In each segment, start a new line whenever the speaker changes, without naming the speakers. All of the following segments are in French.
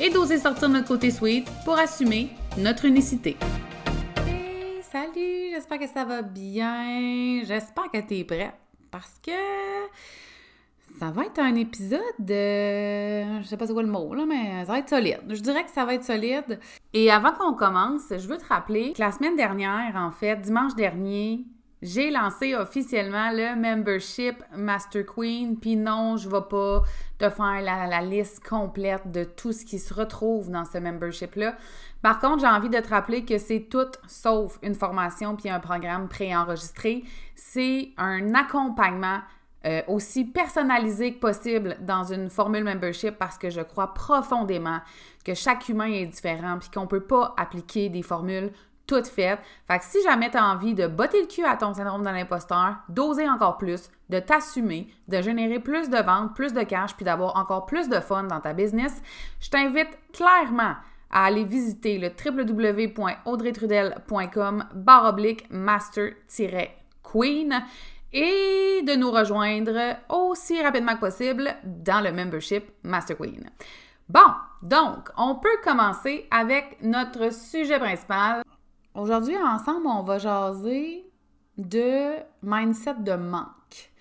et d'oser sortir notre côté sweet pour assumer notre unicité. Hey, salut, j'espère que ça va bien. J'espère que tu es prête parce que ça va être un épisode de. Je sais pas c'est quoi le mot, là, mais ça va être solide. Je dirais que ça va être solide. Et avant qu'on commence, je veux te rappeler que la semaine dernière, en fait, dimanche dernier, j'ai lancé officiellement le membership Master Queen. Puis non, je vais pas te faire la, liste complète de tout ce qui se retrouve dans ce membership-là. Par contre, j'ai envie de te rappeler que c'est tout sauf une formation puis un programme préenregistré. C'est un accompagnement euh, aussi personnalisé que possible dans une formule membership parce que je crois profondément que chaque humain est différent puis qu'on peut pas appliquer des formules toute faite. Fait que si jamais tu as envie de botter le cul à ton syndrome de l'imposteur, d'oser encore plus, de t'assumer, de générer plus de ventes, plus de cash, puis d'avoir encore plus de fun dans ta business, je t'invite clairement à aller visiter le www.audreytrudel.com baroblique master-queen et de nous rejoindre aussi rapidement que possible dans le membership Master Queen. Bon, donc, on peut commencer avec notre sujet principal. Aujourd'hui, ensemble, on va jaser de mindset de manque.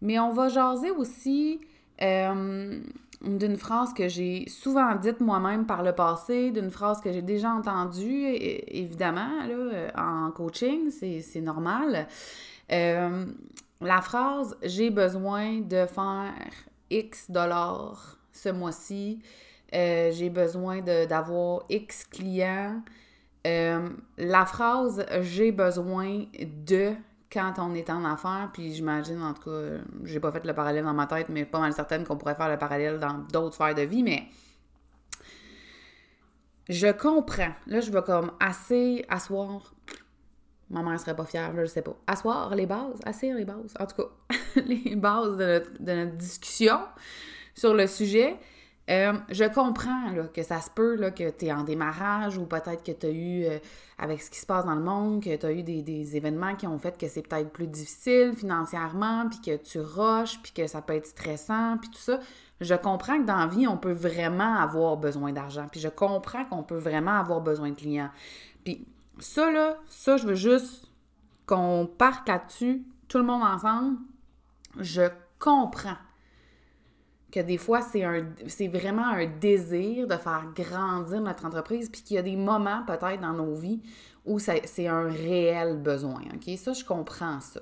Mais on va jaser aussi euh, d'une phrase que j'ai souvent dite moi-même par le passé, d'une phrase que j'ai déjà entendue, évidemment, là, en coaching, c'est normal. Euh, la phrase J'ai besoin de faire X dollars ce mois-ci, euh, j'ai besoin d'avoir X clients euh, la phrase j'ai besoin de quand on est en affaires, puis j'imagine, en tout cas, j'ai pas fait le parallèle dans ma tête, mais pas mal certaine qu'on pourrait faire le parallèle dans d'autres sphères de vie, mais je comprends. Là, je vais comme assez asseoir. Ma mère serait pas fière, là, je sais pas. Asseoir les bases, assez les bases. En tout cas, les bases de notre discussion sur le sujet. Euh, je comprends que ça se peut que tu es en démarrage ou peut-être que tu as eu, euh, avec ce qui se passe dans le monde, que tu as eu des, événements qui ont fait que c'est peut-être plus difficile financièrement, puis que tu rushes, puis que ça peut être stressant, puis tout ça. Je comprends que dans la vie, on peut vraiment avoir besoin d'argent, puis je comprends qu'on peut vraiment avoir besoin de clients. Puis ça, là, ça, je veux juste qu'on parte là-dessus, tout le monde ensemble. Je comprends que des fois, c'est, vraiment un désir de faire grandir notre entreprise, puis qu'il y a des moments peut-être dans nos vies où c'est un réel besoin. Ça, je comprends ça.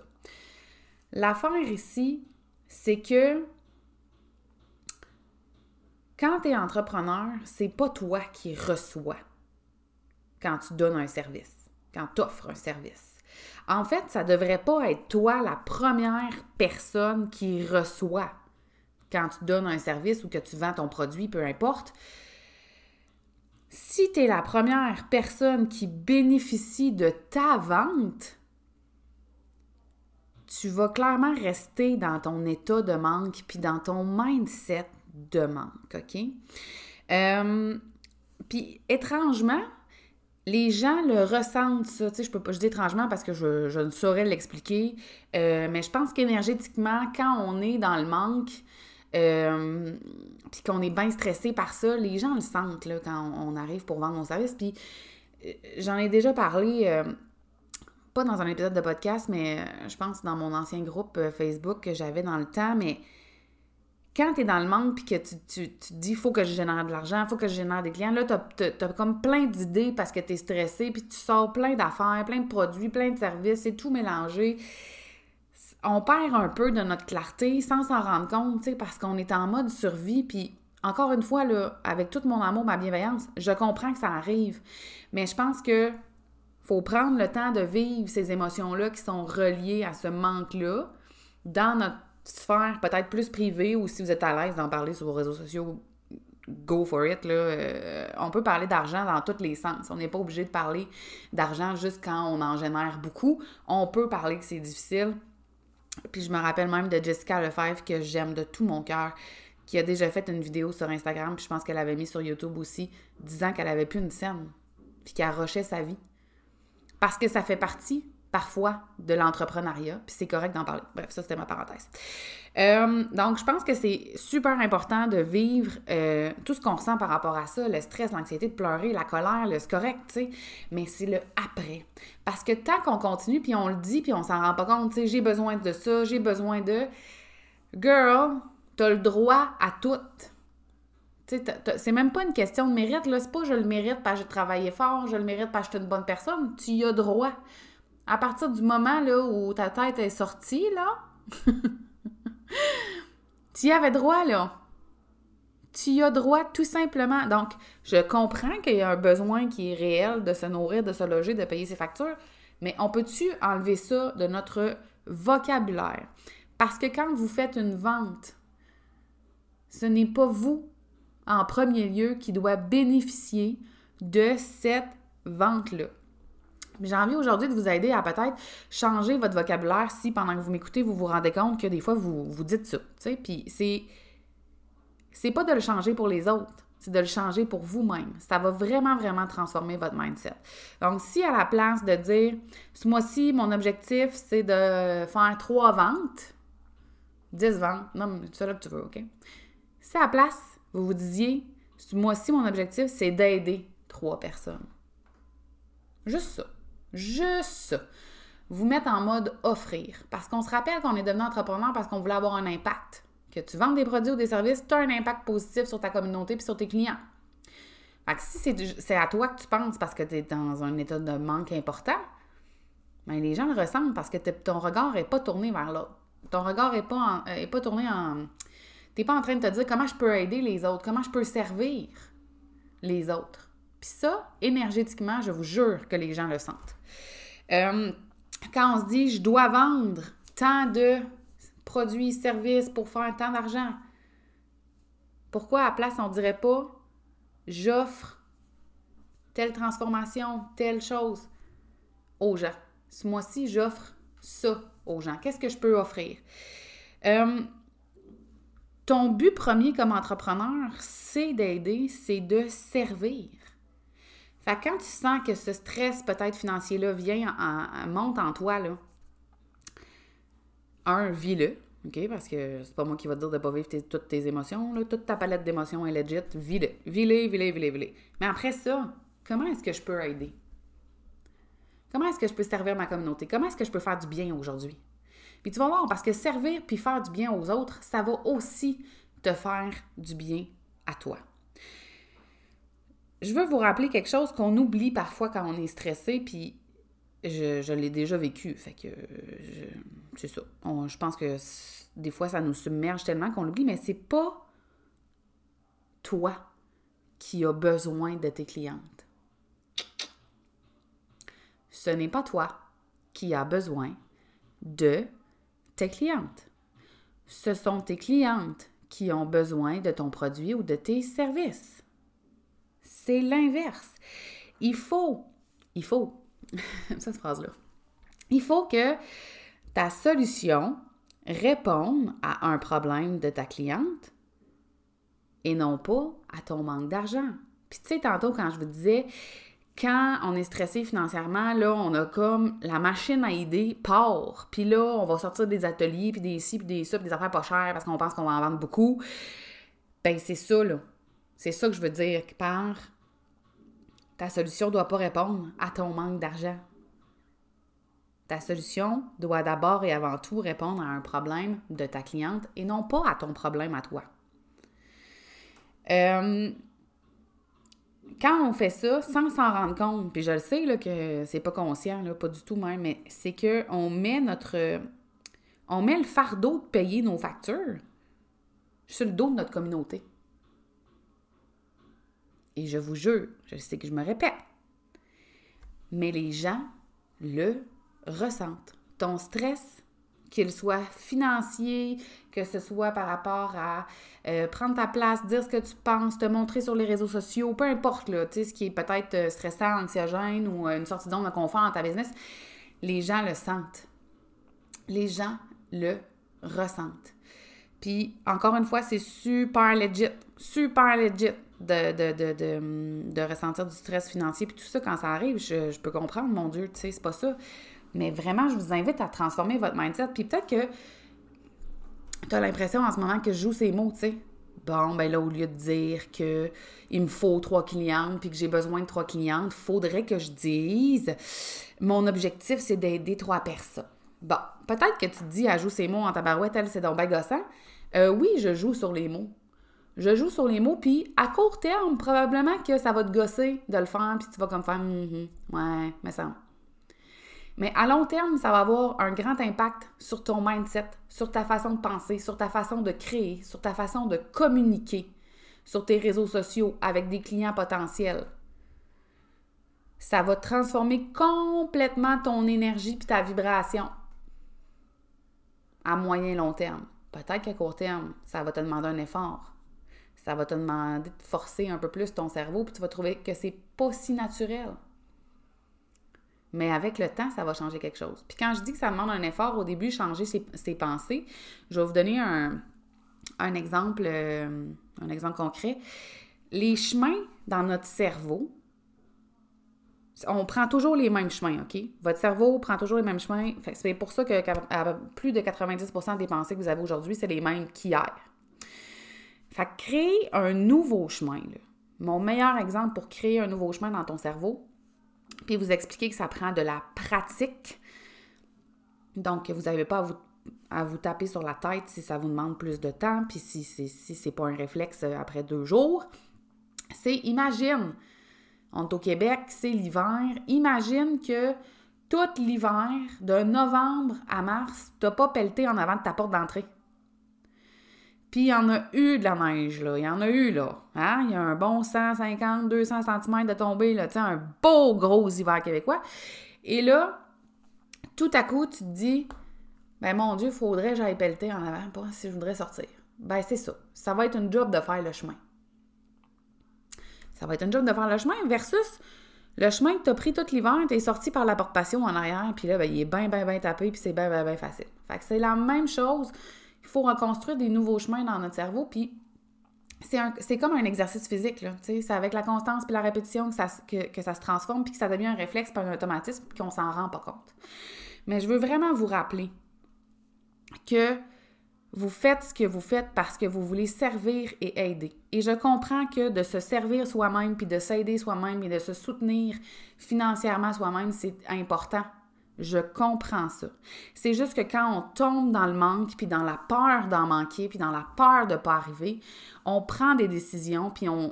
L'affaire ici, c'est que quand tu es entrepreneur, c'est pas toi qui reçois quand tu donnes un service, quand tu offres un service. En fait, ça devrait pas être toi la première personne qui reçoit quand tu donnes un service ou que tu vends ton produit, peu importe, si tu es la première personne qui bénéficie de ta vente, tu vas clairement rester dans ton état de manque puis dans ton mindset de manque, OK? Euh, puis étrangement, les gens le ressentent, ça. Tu sais, peux pas, je étrangement parce que je, ne saurais l'expliquer, euh, mais je pense qu'énergétiquement, quand on est dans le manque, euh, puis qu'on est bien stressé par ça, les gens le sentent là, quand on arrive pour vendre nos services. Puis euh, j'en ai déjà parlé, euh, pas dans un épisode de podcast, mais je pense dans mon ancien groupe Facebook que j'avais dans le temps, mais quand tu es dans le manque puis que tu, tu, tu te dis faut que je génère de l'argent, faut que je génère des clients, là, tu as, comme plein d'idées parce que tu es stressé, puis tu sors plein d'affaires, plein de produits, plein de services, c'est tout mélangé on perd un peu de notre clarté sans s'en rendre compte, parce qu'on est en mode survie. Puis, encore une fois, avec tout mon amour, ma bienveillance, je comprends que ça arrive. Mais je pense que faut prendre le temps de vivre ces émotions-là qui sont reliées à ce manque-là dans notre sphère peut-être plus privée ou si vous êtes à l'aise d'en parler sur vos réseaux sociaux, go for it. Euh, on peut parler d'argent dans tous les sens. On n'est pas obligé de parler d'argent juste quand on en génère beaucoup. On peut parler que c'est difficile. Puis je me rappelle même de Jessica Lefebvre que j'aime de tout mon cœur, qui a déjà fait une vidéo sur Instagram, puis je pense qu'elle avait mis sur YouTube aussi, disant qu'elle avait plus une scène, puis qu'elle rushait sa vie. Parce que ça fait partie parfois de l'entrepreneuriat, puis c'est correct d'en parler. Bref, ça c'était ma parenthèse. Euh, donc, je pense que c'est super important de vivre euh, tout ce qu'on ressent par rapport à ça, le stress, l'anxiété de pleurer, la colère, le correct, tu sais, mais c'est le après. Parce que tant qu'on continue, puis on le dit, puis on s'en rend pas compte, tu sais, j'ai besoin de ça, j'ai besoin de... Girl, t'as le droit à tout. Tu sais, c'est même pas une question de mérite, là. C'est pas je le mérite parce que j'ai travaillé fort, je le mérite parce que je suis une bonne personne. Tu y as droit à partir du moment là, où ta tête est sortie, là, tu y avais droit, là. Tu y as droit tout simplement. Donc, je comprends qu'il y a un besoin qui est réel de se nourrir, de se loger, de payer ses factures, mais on peut-tu enlever ça de notre vocabulaire? Parce que quand vous faites une vente, ce n'est pas vous, en premier lieu, qui doit bénéficier de cette vente-là. J'ai envie aujourd'hui de vous aider à peut-être changer votre vocabulaire si pendant que vous m'écoutez, vous vous rendez compte que des fois, vous, vous dites ça. Puis c'est. C'est pas de le changer pour les autres, c'est de le changer pour vous-même. Ça va vraiment, vraiment transformer votre mindset. Donc, si à la place de dire ce mois-ci, mon objectif, c'est de faire trois ventes, dix ventes, non, c'est là que tu veux, OK? Si à la place, vous vous disiez ce mois-ci, mon objectif, c'est d'aider trois personnes. Juste ça. Juste ça. Vous mettre en mode offrir. Parce qu'on se rappelle qu'on est devenu entrepreneur parce qu'on voulait avoir un impact. Que tu vends des produits ou des services, tu as un impact positif sur ta communauté et sur tes clients. Fait si c'est à toi que tu penses parce que tu es dans un état de manque important, bien, les gens le ressentent parce que ton regard n'est pas tourné vers l'autre. Ton regard n'est pas, est pas tourné en. Tu n'es pas en train de te dire comment je peux aider les autres, comment je peux servir les autres. Puis ça, énergétiquement, je vous jure que les gens le sentent. Euh, quand on se dit je dois vendre tant de produits, services pour faire tant d'argent, pourquoi à la place on dirait pas j'offre telle transformation, telle chose aux gens? Ce mois-ci, j'offre ça aux gens. Qu'est-ce que je peux offrir? Euh, ton but premier comme entrepreneur, c'est d'aider, c'est de servir. Fait que quand tu sens que ce stress peut-être financier-là vient, en, monte en toi, là, un, vis-le, OK? Parce que c'est pas moi qui va te dire de pas vivre toutes tes émotions, toute ta palette d'émotions est legit, vis-le. Vis-le, vis-le, vis-le, vis-le. Mais après ça, comment est-ce que je peux aider? Comment est-ce que je peux servir ma communauté? Comment est-ce que je peux faire du bien aujourd'hui? Puis tu vas voir, parce que servir puis faire du bien aux autres, ça va aussi te faire du bien à toi je veux vous rappeler quelque chose qu'on oublie parfois quand on est stressé, puis je, l'ai déjà vécu. Fait que c'est ça. je pense que des fois, ça nous submerge tellement qu'on l'oublie, mais c'est pas toi qui as besoin de tes clientes. Ce n'est pas toi qui as besoin de tes clientes. Ce sont tes clientes qui ont besoin de ton produit ou de tes services. C'est l'inverse. Il faut, il faut, cette phrase-là, il faut que ta solution réponde à un problème de ta cliente et non pas à ton manque d'argent. Puis tu sais, tantôt quand je vous disais, quand on est stressé financièrement, là, on a comme la machine à idées part. Puis là, on va sortir des ateliers, puis des ci, puis des ça, puis des affaires pas chères parce qu'on pense qu'on va en vendre beaucoup. Ben, c'est ça, là. C'est ça que je veux dire par ta solution ne doit pas répondre à ton manque d'argent. Ta solution doit d'abord et avant tout répondre à un problème de ta cliente et non pas à ton problème à toi. Euh, quand on fait ça sans s'en rendre compte, puis je le sais là, que c'est pas conscient, là, pas du tout même, mais c'est qu'on met notre. On met le fardeau de payer nos factures sur le dos de notre communauté. Et je vous jure, je sais que je me répète, mais les gens le ressentent. Ton stress qu'il soit financier, que ce soit par rapport à euh, prendre ta place, dire ce que tu penses, te montrer sur les réseaux sociaux, peu importe, là, ce qui est peut-être euh, stressant, anxiogène ou euh, une sortie d'onde de confort dans ta business, les gens le sentent. Les gens le ressentent. Puis, encore une fois, c'est super legit, super legit de, de, de, ressentir du stress financier. Puis tout ça, quand ça arrive, je, je peux comprendre, mon Dieu, tu sais, c'est pas ça. Mais vraiment, je vous invite à transformer votre mindset. Puis peut-être que tu as l'impression en ce moment que je joue ces mots, tu sais. Bon, ben là, au lieu de dire que il me faut trois clientes puis que j'ai besoin de trois clientes, faudrait que je dise mon objectif, c'est d'aider trois personnes. Bon, peut-être que tu te dis, à jouer ces mots en tabarouette, elle, c'est donc bien gossant. Euh, oui, je joue sur les mots. Je joue sur les mots, puis à court terme, probablement que ça va te gosser de le faire, puis tu vas comme faire, mm ouais, mais ça. Mais à long terme, ça va avoir un grand impact sur ton mindset, sur ta façon de penser, sur ta façon de créer, sur ta façon de communiquer sur tes réseaux sociaux avec des clients potentiels. Ça va transformer complètement ton énergie puis ta vibration à moyen long terme. Peut-être qu'à court terme, ça va te demander un effort. Ça va te demander de forcer un peu plus ton cerveau, puis tu vas trouver que c'est pas si naturel. Mais avec le temps, ça va changer quelque chose. Puis quand je dis que ça demande un effort au début, changer ses, pensées, je vais vous donner un, exemple, euh, un exemple concret. Les chemins dans notre cerveau, on prend toujours les mêmes chemins, OK? Votre cerveau prend toujours les mêmes chemins. C'est pour ça que plus de 90% des pensées que vous avez aujourd'hui, c'est les mêmes qu'hier. Fait créer un nouveau chemin, mon meilleur exemple pour créer un nouveau chemin dans ton cerveau, puis vous expliquer que ça prend de la pratique. Donc, vous n'avez pas à vous, taper sur la tête si ça vous demande plus de temps, puis si, si, si c'est pas un réflexe euh, après deux jours. C'est imagine, on est au Québec, c'est l'hiver. Imagine que tout l'hiver, de novembre à mars, tu n'as pas pelleté en avant de ta porte d'entrée. Puis il y en a eu de la neige, là. Il y en a eu, là. Hein? Il y a un bon 150, 200 cm de tombée, là. Tu sais, un beau gros hiver québécois. Et là, tout à coup, tu te dis, ben mon Dieu, faudrait que j'aille pelleter en avant, pas si je voudrais sortir. Ben c'est ça. Ça va être une job de faire le chemin. Ça va être une job de faire le chemin versus le chemin que tu as pris tout l'hiver, tu es sorti par la porte-passion en arrière, puis là, ben, il est bien, bien, bien tapé, puis c'est bien, bien, bien facile. Fait que c'est la même chose il faut reconstruire des nouveaux chemins dans notre cerveau, puis c'est comme un exercice physique, là. C'est avec la constance puis la répétition que ça, que, ça se transforme, puis que ça devient un réflexe par un automatisme, puis qu'on s'en rend pas compte. Mais je veux vraiment vous rappeler que vous faites ce que vous faites parce que vous voulez servir et aider. Et je comprends que de se servir soi-même, puis de s'aider soi-même et de se soutenir financièrement soi-même, c'est important je comprends ça. C'est juste que quand on tombe dans le manque, puis dans la peur d'en manquer, puis dans la peur de ne pas arriver, on prend des décisions, puis on,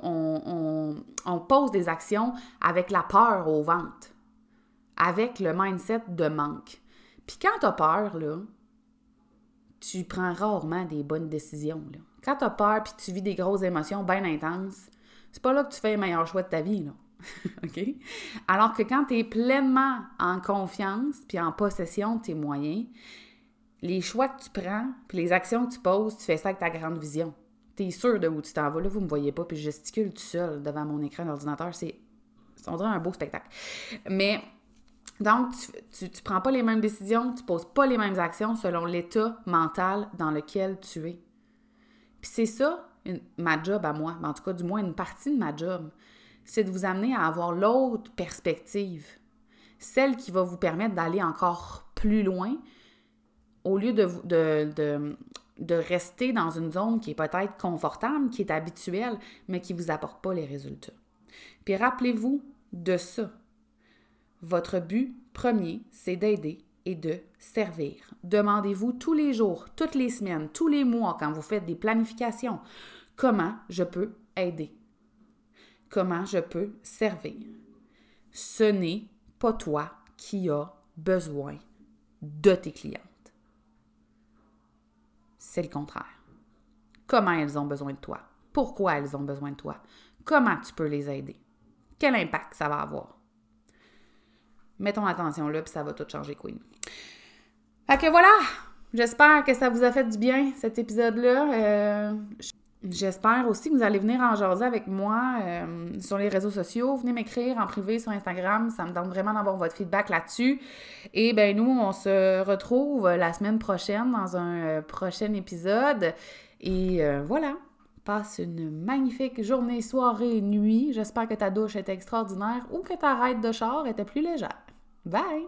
on, pose des actions avec la peur au ventre, avec le mindset de manque. Puis quand tu as peur, là, tu prends rarement des bonnes décisions. Là. Quand tu as peur, puis tu vis des grosses émotions bien intenses, c'est pas là que tu fais le meilleur choix de ta vie. Là. Alors que quand tu es pleinement en confiance puis en possession de tes moyens, les choix que tu prends puis les actions que tu poses, tu fais ça avec ta grande vision. Tu es sûr de où tu t'en vas. Là, vous ne me voyez pas, puis je gesticule tout seul devant mon écran d'ordinateur. C'est, on dirait un beau spectacle. Mais donc, tu ne prends pas les mêmes décisions, tu poses pas les mêmes actions selon l'état mental dans lequel tu es. Puis c'est ça, ma job à moi, en tout cas, du moins une partie de ma job c'est de vous amener à avoir l'autre perspective, celle qui va vous permettre d'aller encore plus loin au lieu de, rester dans une zone qui est peut-être confortable, qui est habituelle, mais qui ne vous apporte pas les résultats. Puis rappelez-vous de ça. Votre but premier, c'est d'aider et de servir. Demandez-vous tous les jours, toutes les semaines, tous les mois, quand vous faites des planifications, comment je peux aider comment je peux servir. Ce n'est pas toi qui as besoin de tes clientes. C'est le contraire. Comment elles ont besoin de toi? Pourquoi elles ont besoin de toi? Comment tu peux les aider? Quel impact ça va avoir? Mettons attention là, puis ça va tout changer, Queen. Fait que voilà! J'espère que ça vous a fait du bien, cet épisode-là. Euh, j'espère aussi que vous allez venir en jaser avec moi euh, sur les réseaux sociaux. Venez m'écrire en privé sur Instagram. Ça me donne vraiment d'avoir votre feedback là-dessus. Et ben nous, on se retrouve la semaine prochaine dans un euh, prochain épisode. Et voilà. Passe une magnifique journée, soirée, nuit. J'espère que ta douche était extraordinaire ou que ta raide de char était plus légère. Bye!